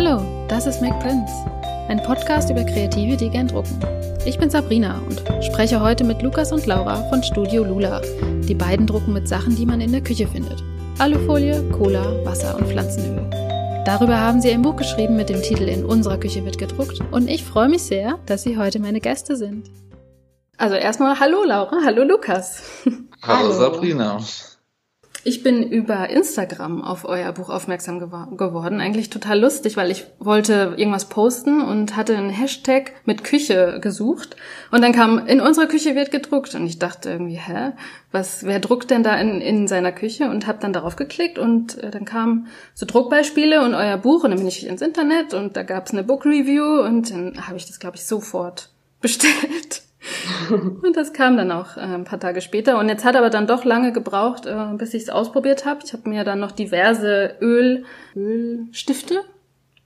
Hallo, das ist Mac Prince, ein Podcast über Kreative, die gern drucken. Ich bin Sabrina und spreche heute mit Lukas und Laura von Studio Lula. Die beiden drucken mit Sachen, die man in der Küche findet. Alufolie, Cola, Wasser und Pflanzenöl. Darüber haben sie ein Buch geschrieben mit dem Titel In unserer Küche wird gedruckt und ich freue mich sehr, dass sie heute meine Gäste sind. Also erstmal hallo Laura, hallo Lukas. Hallo, hallo. Sabrina. Ich bin über Instagram auf euer Buch aufmerksam gew geworden. Eigentlich total lustig, weil ich wollte irgendwas posten und hatte einen Hashtag mit Küche gesucht. Und dann kam, in unserer Küche wird gedruckt. Und ich dachte irgendwie, hä? Was, wer druckt denn da in, in seiner Küche? Und habe dann darauf geklickt und äh, dann kamen so Druckbeispiele und euer Buch. Und dann bin ich ins Internet und da gab es eine Book Review und dann habe ich das, glaube ich, sofort bestellt. und das kam dann auch äh, ein paar Tage später. Und jetzt hat aber dann doch lange gebraucht, äh, bis ich es ausprobiert habe. Ich habe mir dann noch diverse Öl, Ölstifte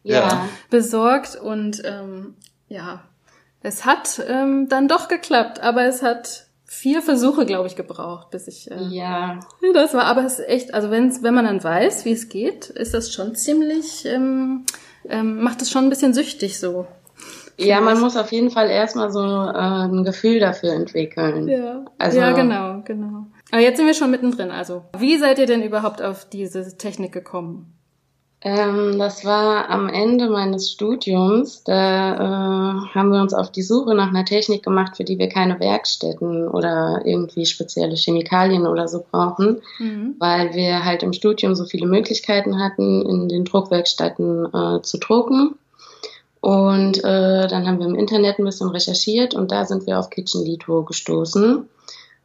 ja. besorgt. Und ähm, ja, es hat ähm, dann doch geklappt, aber es hat vier Versuche, glaube ich, gebraucht, bis ich. Äh, ja. Das war, aber es ist echt, also wenn's, wenn man dann weiß, wie es geht, ist das schon ziemlich, ähm, ähm, macht es schon ein bisschen süchtig so. Ja, man muss auf jeden Fall erstmal so äh, ein Gefühl dafür entwickeln. Ja. Also, ja, genau, genau. Aber jetzt sind wir schon mittendrin. Also, wie seid ihr denn überhaupt auf diese Technik gekommen? Ähm, das war am Ende meines Studiums. Da äh, haben wir uns auf die Suche nach einer Technik gemacht, für die wir keine Werkstätten oder irgendwie spezielle Chemikalien oder so brauchen, mhm. weil wir halt im Studium so viele Möglichkeiten hatten, in den Druckwerkstätten äh, zu drucken. Und äh, dann haben wir im Internet ein bisschen recherchiert und da sind wir auf Kitchen Lito gestoßen.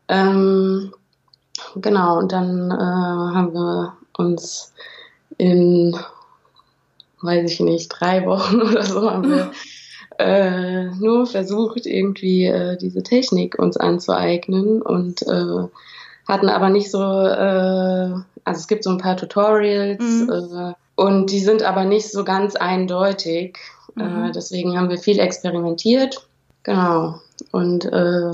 Ähm, genau, und dann äh, haben wir uns in, weiß ich nicht, drei Wochen oder so haben wir äh, nur versucht, irgendwie äh, diese Technik uns anzueignen und äh, hatten aber nicht so, äh, also es gibt so ein paar Tutorials mhm. äh, und die sind aber nicht so ganz eindeutig. Äh, mhm. Äh, deswegen haben wir viel experimentiert. Genau. Und äh,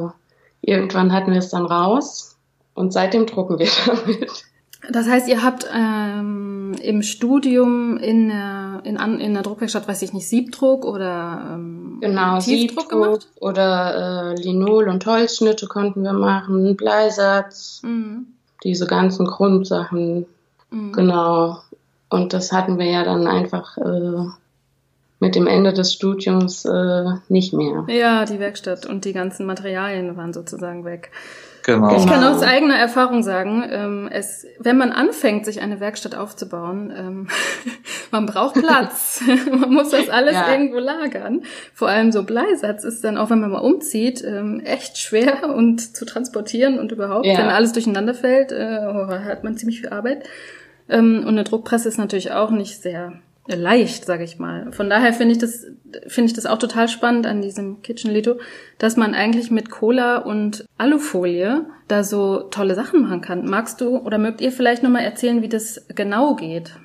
irgendwann hatten wir es dann raus und seitdem drucken wir damit. Das heißt, ihr habt ähm, im Studium in der, in, in der Druckwerkstatt, weiß ich nicht, Siebdruck oder ähm, genau, Tiefdruck Siebdruck gemacht? Oder äh, Linol- und Holzschnitte konnten wir machen, Bleisatz, mhm. diese ganzen Grundsachen. Mhm. Genau. Und das hatten wir ja dann einfach äh, mit dem Ende des Studiums äh, nicht mehr. Ja, die Werkstatt und die ganzen Materialien waren sozusagen weg. Genau. Ich kann aus eigener Erfahrung sagen, ähm, es, wenn man anfängt, sich eine Werkstatt aufzubauen, ähm, man braucht Platz. man muss das alles ja. irgendwo lagern. Vor allem so Bleisatz ist dann auch, wenn man mal umzieht, ähm, echt schwer und zu transportieren und überhaupt, ja. wenn alles durcheinander fällt, äh, hat man ziemlich viel Arbeit. Ähm, und eine Druckpresse ist natürlich auch nicht sehr leicht, sage ich mal. Von daher finde ich das finde ich das auch total spannend an diesem Kitchen Lito, dass man eigentlich mit Cola und Alufolie da so tolle Sachen machen kann. Magst du oder mögt ihr vielleicht noch mal erzählen, wie das genau geht?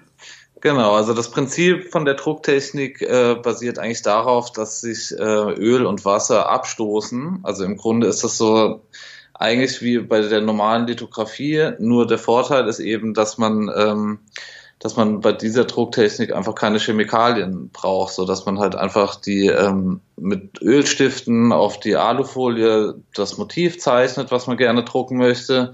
Genau, also das Prinzip von der Drucktechnik äh, basiert eigentlich darauf, dass sich äh, Öl und Wasser abstoßen. Also im Grunde ist das so eigentlich wie bei der normalen Lithografie, nur der Vorteil ist eben, dass man ähm, dass man bei dieser Drucktechnik einfach keine Chemikalien braucht, so dass man halt einfach die ähm, mit Ölstiften auf die Alufolie das Motiv zeichnet, was man gerne drucken möchte.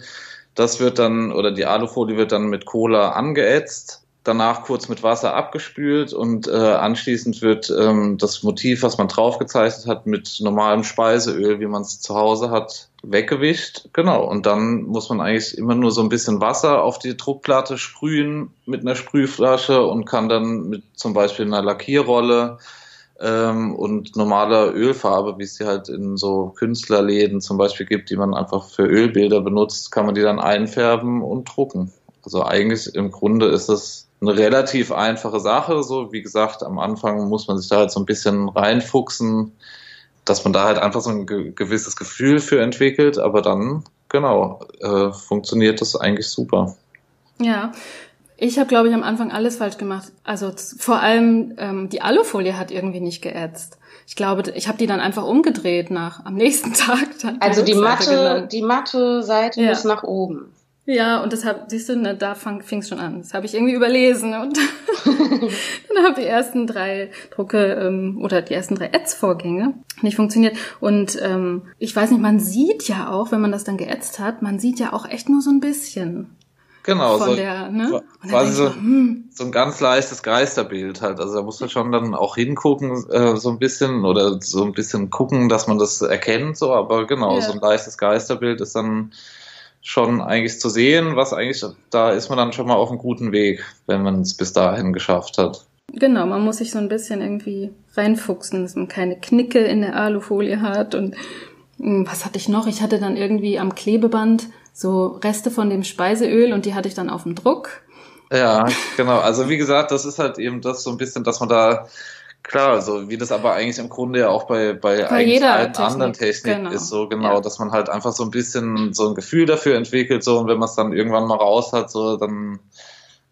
Das wird dann oder die Alufolie wird dann mit Cola angeätzt danach kurz mit Wasser abgespült und äh, anschließend wird ähm, das Motiv, was man draufgezeichnet hat, mit normalem Speiseöl, wie man es zu Hause hat, weggewischt. Genau. Und dann muss man eigentlich immer nur so ein bisschen Wasser auf die Druckplatte sprühen mit einer Sprühflasche und kann dann mit zum Beispiel einer Lackierrolle ähm, und normaler Ölfarbe, wie es die halt in so Künstlerläden zum Beispiel gibt, die man einfach für Ölbilder benutzt, kann man die dann einfärben und drucken. Also eigentlich im Grunde ist es eine relativ einfache Sache. So, wie gesagt, am Anfang muss man sich da halt so ein bisschen reinfuchsen, dass man da halt einfach so ein ge gewisses Gefühl für entwickelt, aber dann, genau, äh, funktioniert das eigentlich super. Ja. Ich habe, glaube ich, am Anfang alles falsch gemacht. Also vor allem ähm, die Alufolie hat irgendwie nicht geätzt. Ich glaube, ich habe die dann einfach umgedreht nach am nächsten Tag. also die, die matte, die matte Seite ja. muss nach oben. Ja, und das hab, siehst du, ne, da fing es schon an. Das habe ich irgendwie überlesen. Und dann habe die ersten drei Drucke ähm, oder die ersten drei Ätzvorgänge nicht funktioniert. Und ähm, ich weiß nicht, man sieht ja auch, wenn man das dann geätzt hat, man sieht ja auch echt nur so ein bisschen. Genau, von so, der, ne? quasi so, man, hm. so ein ganz leichtes Geisterbild halt. Also da muss man schon dann auch hingucken, äh, so ein bisschen oder so ein bisschen gucken, dass man das erkennt, so, aber genau, Ja. so ein leichtes Geisterbild ist dann schon eigentlich zu sehen, was eigentlich, da ist man dann schon mal auf einem guten Weg, wenn man es bis dahin geschafft hat. Genau, man muss sich so ein bisschen irgendwie reinfuchsen, dass man keine Knicke in der Alufolie hat. Und mh, was hatte ich noch? Ich hatte dann irgendwie am Klebeband so Reste von dem Speiseöl und die hatte ich dann auf dem Druck. Ja, genau. Also wie gesagt, das ist halt eben das so ein bisschen, dass man da klar, so wie das aber eigentlich im Grunde ja auch bei bei, eigentlich jeder allen Technik, anderen Technik genau. ist so genau, Ja. dass man halt einfach so ein bisschen so ein Gefühl dafür entwickelt so und wenn man es dann irgendwann mal raus hat, so dann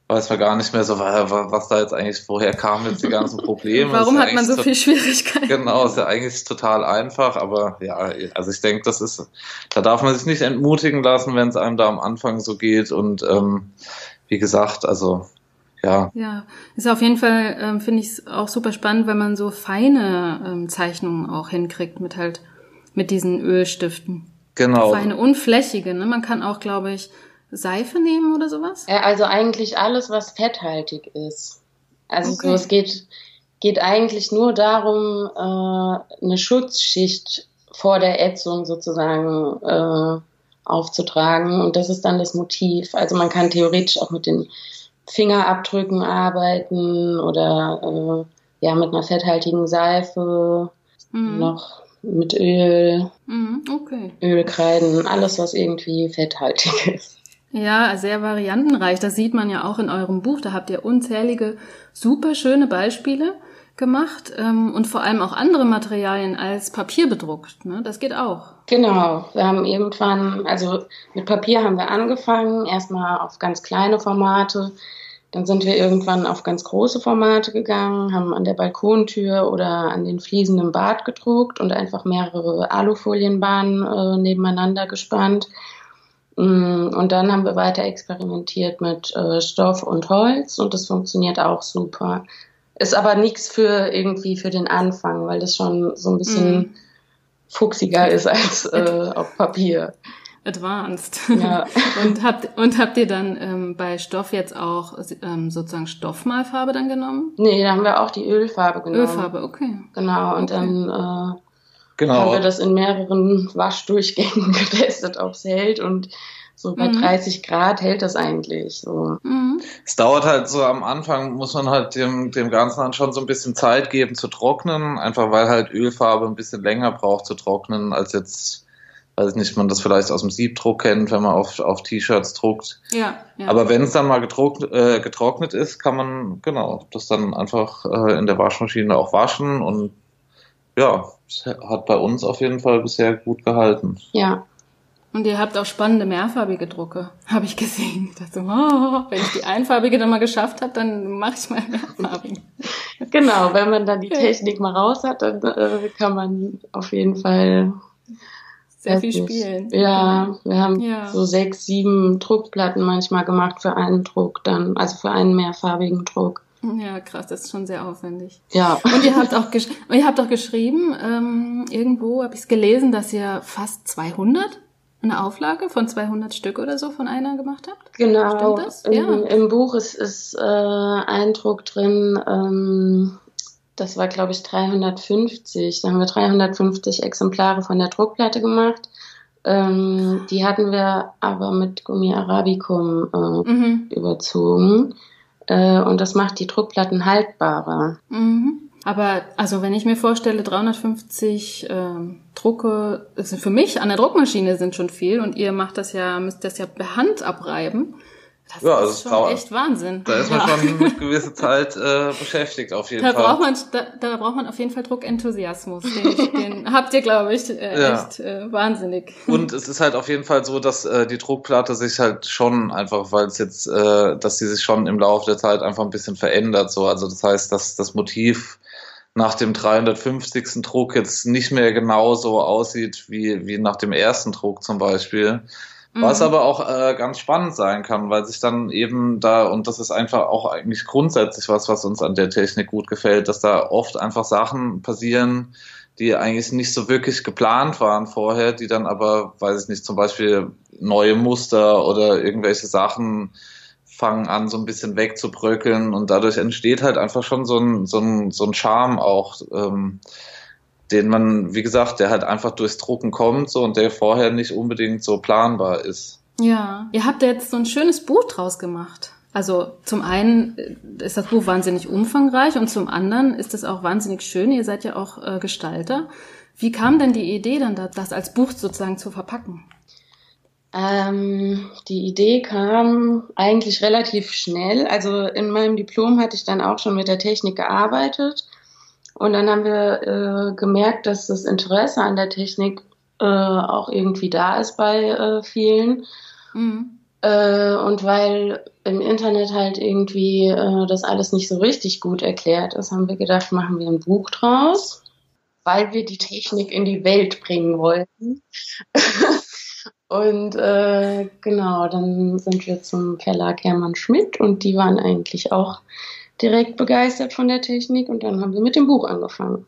weiß man gar nicht mehr so, wa- wa- was da jetzt eigentlich woher kamen jetzt die ganzen Probleme. Warum hat man so viel Schwierigkeiten? Genau, ist ja eigentlich total einfach, aber ja, also ich denke, das ist, da darf man sich nicht entmutigen lassen, wenn es einem da am Anfang so geht und ähm, wie gesagt, also ja, Ja, ist auf jeden Fall, ähm, finde ich es auch super spannend, wenn man so feine ähm, Zeichnungen auch hinkriegt mit halt, mit diesen Ölstiften. genau. Feine, unflächige, ne? Man kann auch, glaube ich, Seife nehmen oder sowas. Ja, also eigentlich alles, was fetthaltig ist. Also Okay. so, es geht, geht eigentlich nur darum, äh, eine Schutzschicht vor der Ätzung sozusagen äh, aufzutragen. Und das ist dann das Motiv. Also man kann theoretisch auch mit den Fingerabdrücken arbeiten oder äh, ja mit einer fetthaltigen Seife, Mhm. noch mit Öl, Mhm, okay. Ölkreiden, alles was irgendwie fetthaltig ist. Ja, sehr variantenreich. Das sieht man ja auch in eurem Buch. Da habt ihr unzählige, super schöne Beispiele gemacht ähm, und vor allem auch andere Materialien als Papier bedruckt. Ne? Das geht auch. Genau, wir haben irgendwann, also mit Papier haben wir angefangen, erstmal auf ganz kleine Formate. Dann sind wir irgendwann auf ganz große Formate gegangen, haben an der Balkontür oder an den Fliesen im Bad gedruckt und einfach mehrere Alufolienbahnen äh, nebeneinander gespannt. Mm, Und dann haben wir weiter experimentiert mit äh, Stoff und Holz und das funktioniert auch super. Ist aber nichts für irgendwie für den Anfang, weil das schon so ein bisschen Mhm. fuchsiger ist als äh, auf Papier. Advanced. Ja. und habt und habt ihr dann ähm, bei Stoff jetzt auch ähm, sozusagen Stoffmalfarbe dann genommen? Nee, da haben wir auch die Ölfarbe genommen. Ölfarbe, okay. Genau, und Okay. dann äh, haben Genau. wir das in mehreren Waschdurchgängen getestet, ob es hält. Und so bei Mhm. 30 Grad hält das eigentlich. So. Mhm. Es dauert halt so am Anfang, muss man halt dem, dem Ganzen dann schon so ein bisschen Zeit geben zu trocknen, einfach weil halt Ölfarbe ein bisschen länger braucht zu trocknen, als jetzt, weiß ich nicht, man das vielleicht aus dem Siebdruck kennt, wenn man auf, auf T-Shirts druckt. Ja, ja. Aber wenn es dann mal getrocknet, äh, getrocknet ist, kann man, genau, das dann einfach äh, in der Waschmaschine auch waschen und ja, hat bei uns auf jeden Fall bisher gut gehalten. Ja, Und ihr habt auch spannende mehrfarbige Drucke, habe ich gesehen. Ich dachte oh, wenn ich die einfarbige dann mal geschafft habe, dann mache ich mal mehrfarbige. genau. Wenn man dann die Technik mal raus hat, dann äh, kann man auf jeden Fall Sehr viel nicht. spielen. Ja, wir haben Ja. so sechs, sieben Druckplatten manchmal gemacht für einen Druck dann, also für einen mehrfarbigen Druck. Ja, krass, das ist schon sehr aufwendig. Ja. Und ihr habt auch, gesch ihr habt auch geschrieben, ähm, irgendwo habe ich es gelesen, dass ihr fast 200, eine Auflage von 200 Stück oder so von einer gemacht habt. Genau. Im, Ja. Im Buch ist, ist äh, ein Druck drin, ähm, das war glaube ich 350. Da haben wir 350 Exemplare von der Druckplatte gemacht. Ähm, die hatten wir aber mit Gummi Arabicum äh, Mhm. überzogen. Äh, und das macht die Druckplatten haltbarer. Mhm. Aber also wenn ich mir vorstelle, 350 ähm, Drucke, also für mich an der Druckmaschine sind schon viel und ihr macht das ja, müsst das ja per Hand abreiben. Das Ja, also ist schon dauert. echt Wahnsinn. Da ist man Ja. schon eine gewisse Zeit äh, beschäftigt, auf jeden Da Fall. braucht man, da, da braucht man auf jeden Fall Druckenthusiasmus. Den, den habt ihr, glaube ich, äh, Ja. echt äh, wahnsinnig. Und es ist halt auf jeden Fall so, dass äh, die Druckplatte sich halt schon einfach, weil es jetzt, äh, dass sie sich schon im Laufe der Zeit einfach ein bisschen verändert. So, also das heißt, dass das Motiv nach dem 350. Druck jetzt nicht mehr genau so aussieht wie wie nach dem ersten Druck zum Beispiel, Was mhm. aber auch äh, ganz spannend sein kann, weil sich dann eben da, und das ist einfach auch eigentlich grundsätzlich was, was uns an der Technik gut gefällt, dass da oft einfach Sachen passieren, die eigentlich nicht so wirklich geplant waren vorher, die dann aber, weiß ich nicht, zum Beispiel neue Muster oder irgendwelche Sachen fangen an, so ein bisschen wegzubröckeln und dadurch entsteht halt einfach schon so ein, so ein, so ein Charme auch, ähm, den man, wie gesagt, der halt einfach durchs Drucken kommt so und der vorher nicht unbedingt so planbar ist. Ja, ihr habt ja jetzt so ein schönes Buch draus gemacht. Also zum einen ist das Buch wahnsinnig umfangreich und zum anderen ist es auch wahnsinnig schön. Ihr seid ja auch äh, Gestalter. Wie kam denn die Idee dann, das als Buch sozusagen zu verpacken? Ähm, die Idee kam eigentlich relativ schnell. Also in meinem Diplom hatte ich dann auch schon mit der Technik gearbeitet und dann haben wir äh, gemerkt, dass das Interesse an der Technik äh, auch irgendwie da ist bei äh, vielen. Mhm. Äh, und weil im Internet halt irgendwie äh, das alles nicht so richtig gut erklärt ist, haben wir gedacht, machen wir ein Buch draus, weil wir die Technik in die Welt bringen wollten. und äh, genau, dann sind wir zum Verlag Hermann Schmidt und die waren eigentlich auch direkt begeistert von der Technik und dann haben wir mit dem Buch angefangen.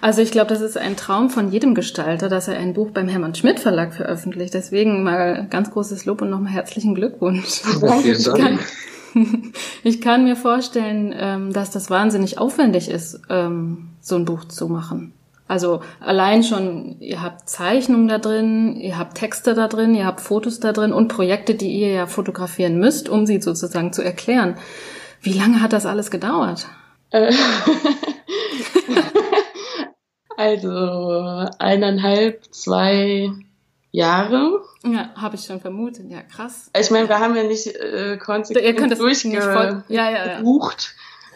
Also ich glaube, das ist ein Traum von jedem Gestalter, dass er ein Buch beim Hermann Schmidt Verlag veröffentlicht. Deswegen mal ganz großes Lob und nochmal herzlichen Glückwunsch. vielen Dank. Ich kann, mir vorstellen, ähm, dass das wahnsinnig aufwendig ist, ähm, so ein Buch zu machen. Also allein schon, ihr habt Zeichnungen da drin, ihr habt Texte da drin, ihr habt Fotos da drin und Projekte, die ihr ja fotografieren müsst, um sie sozusagen zu erklären. Wie lange hat das alles gedauert? Äh. also eineinhalb, zwei Jahre. Ja, habe ich schon vermutet. Ja, krass. Ich meine, wir haben ja nicht äh, konsequent Ihr könnt das durchgebucht. Ja, ja, ja.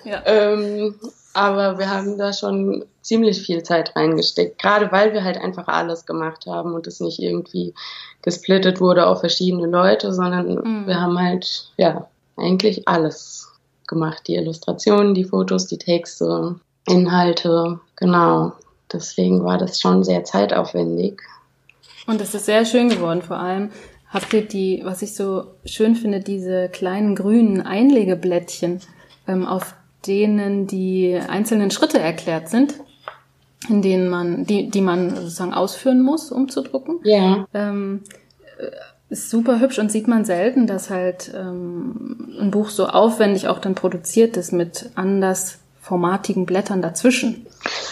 ja. Ähm, aber wir haben da schon ziemlich viel Zeit reingesteckt. Gerade weil wir halt einfach alles gemacht haben und es nicht irgendwie gesplittet wurde auf verschiedene Leute, sondern mhm. wir haben halt, ja, eigentlich alles gemacht. Die Illustrationen, die Fotos, die Texte, Inhalte, genau. Deswegen war das schon sehr zeitaufwendig. Und es ist sehr schön geworden, vor allem habt ihr die, was ich so schön finde, diese kleinen grünen Einlegeblättchen, ähm, auf denen die einzelnen Schritte erklärt sind, in denen man, die, die man sozusagen ausführen muss, um zu drucken. Ja. Ähm, ist super hübsch und sieht man selten, dass halt ähm, ein Buch so aufwendig auch dann produziert ist mit anders formatigen Blättern dazwischen.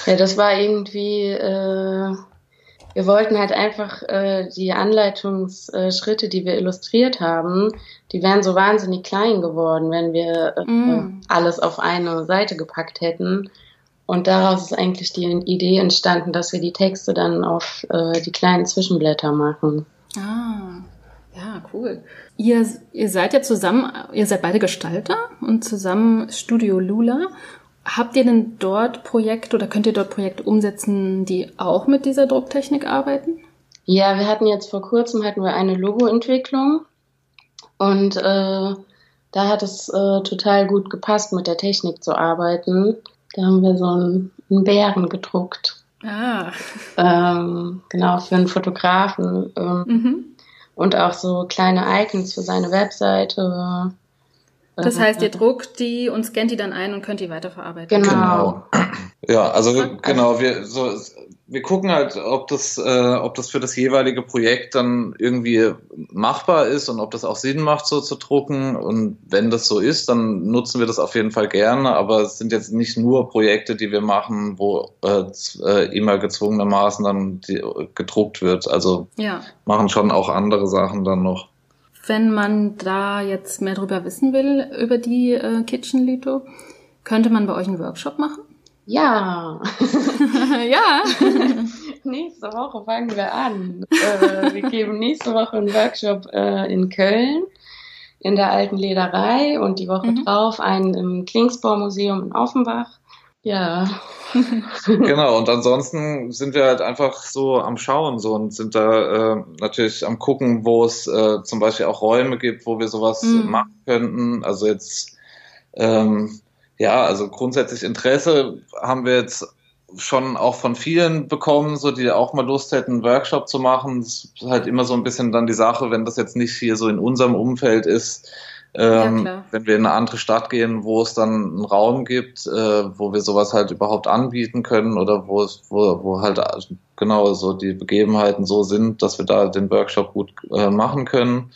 Ja, das war irgendwie, äh, wir wollten halt einfach äh, die Anleitungsschritte, die wir illustriert haben, die wären so wahnsinnig klein geworden, wenn wir äh, mm. alles auf eine Seite gepackt hätten. Und daraus ist eigentlich die Idee entstanden, dass wir die Texte dann auf äh, die kleinen Zwischenblätter machen. Ah. Ja, cool. Ihr, ihr seid ja zusammen, ihr seid beide Gestalter und zusammen Studio Lula. Habt ihr denn dort Projekte oder könnt ihr dort Projekte umsetzen, die auch mit dieser Drucktechnik arbeiten? Ja, wir hatten jetzt vor kurzem hatten wir eine Logoentwicklung und äh, da hat es äh, total gut gepasst, mit der Technik zu arbeiten. Da haben wir so einen, einen Bären gedruckt. Ah. Ähm, genau, für einen Fotografen. Ähm, mhm und auch so kleine Icons für seine Webseite. Das heißt, ihr druckt die und scannt die dann ein und könnt die weiterverarbeiten. Genau. genau. Ja, also genau, wir so wir gucken halt, ob das, äh, ob das für das jeweilige Projekt dann irgendwie machbar ist und ob das auch Sinn macht, so zu drucken. Und wenn das so ist, dann nutzen wir das auf jeden Fall gerne. Aber es sind jetzt nicht nur Projekte, die wir machen, wo äh, äh immer gezwungenermaßen dann die, gedruckt wird. Also ja. machen schon auch andere Sachen dann noch. Wenn man da jetzt mehr drüber wissen will, über die äh, Kitchen Lito, könnte man bei euch einen Workshop machen? Ja. ja. nächste Woche fangen wir an. Äh, wir geben nächste Woche einen Workshop äh, in Köln in der alten Lederei und die Woche mhm. drauf einen im Klingsbau-Museum in Offenbach. Ja. genau, und ansonsten sind wir halt einfach so am Schauen so und sind da äh, natürlich am gucken, wo es äh, zum Beispiel auch Räume gibt, wo wir sowas mhm. machen könnten. Also jetzt ähm, ja, also grundsätzlich Interesse haben wir jetzt schon auch von vielen bekommen, so die auch mal Lust hätten, einen Workshop zu machen. Das ist halt immer so ein bisschen dann die Sache, wenn das jetzt nicht hier so in unserem Umfeld ist, ähm, ja, wenn wir in eine andere Stadt gehen, wo es dann einen Raum gibt, äh, wo wir sowas halt überhaupt anbieten können oder wo es, wo, wo halt genau so die Begebenheiten so sind, dass wir da den Workshop gut äh, machen können.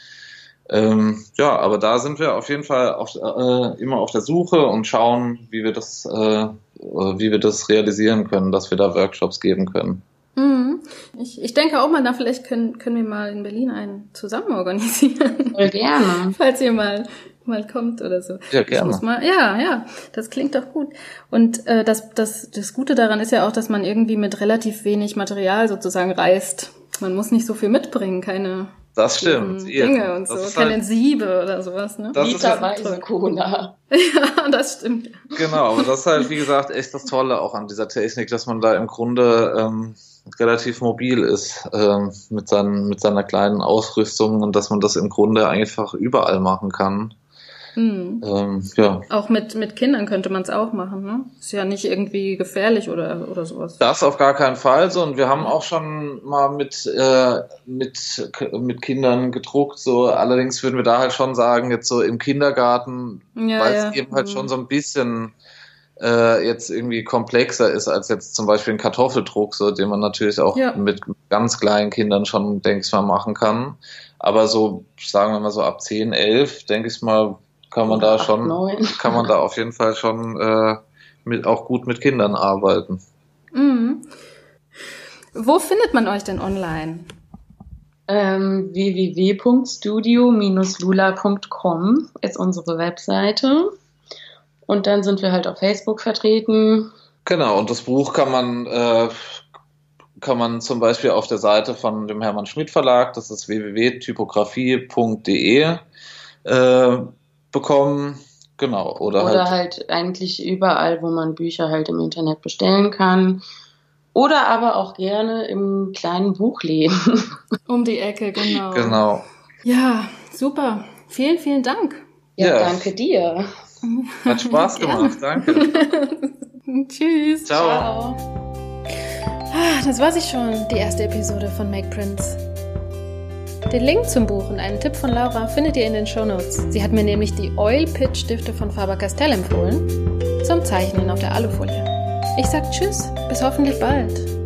Ähm, ja, aber da sind wir auf jeden Fall auf, äh, immer auf der Suche und schauen, wie wir das, äh, wie wir das realisieren können, dass wir da Workshops geben können. Mhm. Ich, ich denke auch mal, da vielleicht können, können wir mal in Berlin einen zusammen organisieren. Voll gerne. Falls ihr mal mal kommt oder so. Ja, gerne. Mal, ja, ja, das klingt doch gut. Und äh, das, das, das Gute daran ist ja auch, dass man irgendwie mit relativ wenig Material sozusagen reist. Man muss nicht so viel mitbringen, keine das stimmt. Dinge und das so, keine halt, Siebe oder sowas, ne? Das ist halt, Cola. ja, das stimmt. Genau, aber das ist halt, wie gesagt, echt das Tolle auch an dieser Technik, dass man da im Grunde ähm, relativ mobil ist ähm, mit, seinen, mit seiner kleinen Ausrüstung und dass man das im Grunde einfach überall machen kann. Mhm. Ähm, ja. Auch mit, mit Kindern könnte man es auch machen, ne? Ist ja nicht irgendwie gefährlich oder, oder sowas. Das auf gar keinen Fall so. Und wir haben auch schon mal mit, äh, mit, mit Kindern gedruckt. So, allerdings würden wir da halt schon sagen, jetzt so im Kindergarten, ja, weil es ja. eben halt mhm. schon so ein bisschen äh, jetzt irgendwie komplexer ist als jetzt zum Beispiel ein Kartoffeldruck, so den man natürlich auch ja. mit ganz kleinen Kindern schon, denke ich mal, machen kann. Aber so, sagen wir mal so ab 10, 11, denke ich mal, kann man da schon, 9. kann man da auf jeden Fall schon äh, mit, auch gut mit Kindern arbeiten. Mhm. Wo findet man euch denn online? Ähm, www.studio-lula.com ist unsere Webseite. Und dann sind wir halt auf Facebook vertreten. Genau, und das Buch kann man, äh, kann man zum Beispiel auf der Seite von dem Hermann Schmidt Verlag, das ist www.typografie.de, äh, bekommen. Genau. Oder, oder halt, halt eigentlich überall, wo man Bücher halt im Internet bestellen kann. Oder aber auch gerne im kleinen Buchläden. Um die Ecke, genau. Genau. Ja, super. Vielen, vielen Dank. Ja, ja. danke dir. Hat Spaß gemacht, danke. Tschüss. Ciao. Ciao. Ah, das war sie schon, die erste Episode von Make Prince. Den Link zum Buch und einen Tipp von Laura findet ihr in den Show Notes. Sie hat mir nämlich die Oil Pitch Stifte von Faber-Castell empfohlen zum Zeichnen auf der Alufolie. Ich sag Tschüss, bis hoffentlich bald.